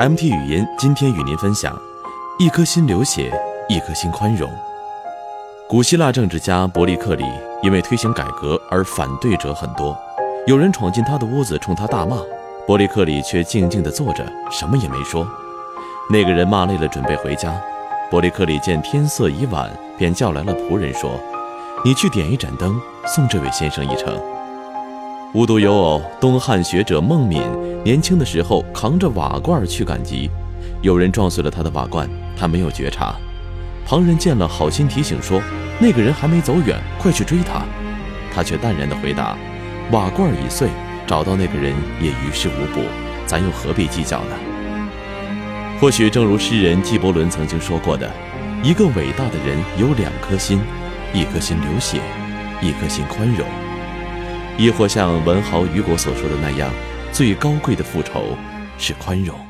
MT 语音今天与您分享：一颗心流血，一颗心宽容。古希腊政治家伯利克里因为推行改革而反对者很多，有人闯进他的屋子冲他大骂，伯利克里却静静地坐着，什么也没说。那个人骂累了，准备回家。伯利克里见天色已晚，便叫来了仆人说：“你去点一盏灯，送这位先生一程。”无独有偶，东汉学者孟敏年轻的时候扛着瓦罐去赶集，有人撞碎了他的瓦罐，他没有觉察。旁人见了，好心提醒说：“那个人还没走远，快去追他。”他却淡然地回答：“瓦罐已碎，找到那个人也于事无补，咱又何必计较呢？”或许正如诗人纪伯伦曾经说过的：“一个伟大的人有两颗心，一颗心流血，一颗心宽容。”亦或像文豪雨果所说的那样，最高贵的复仇是宽容。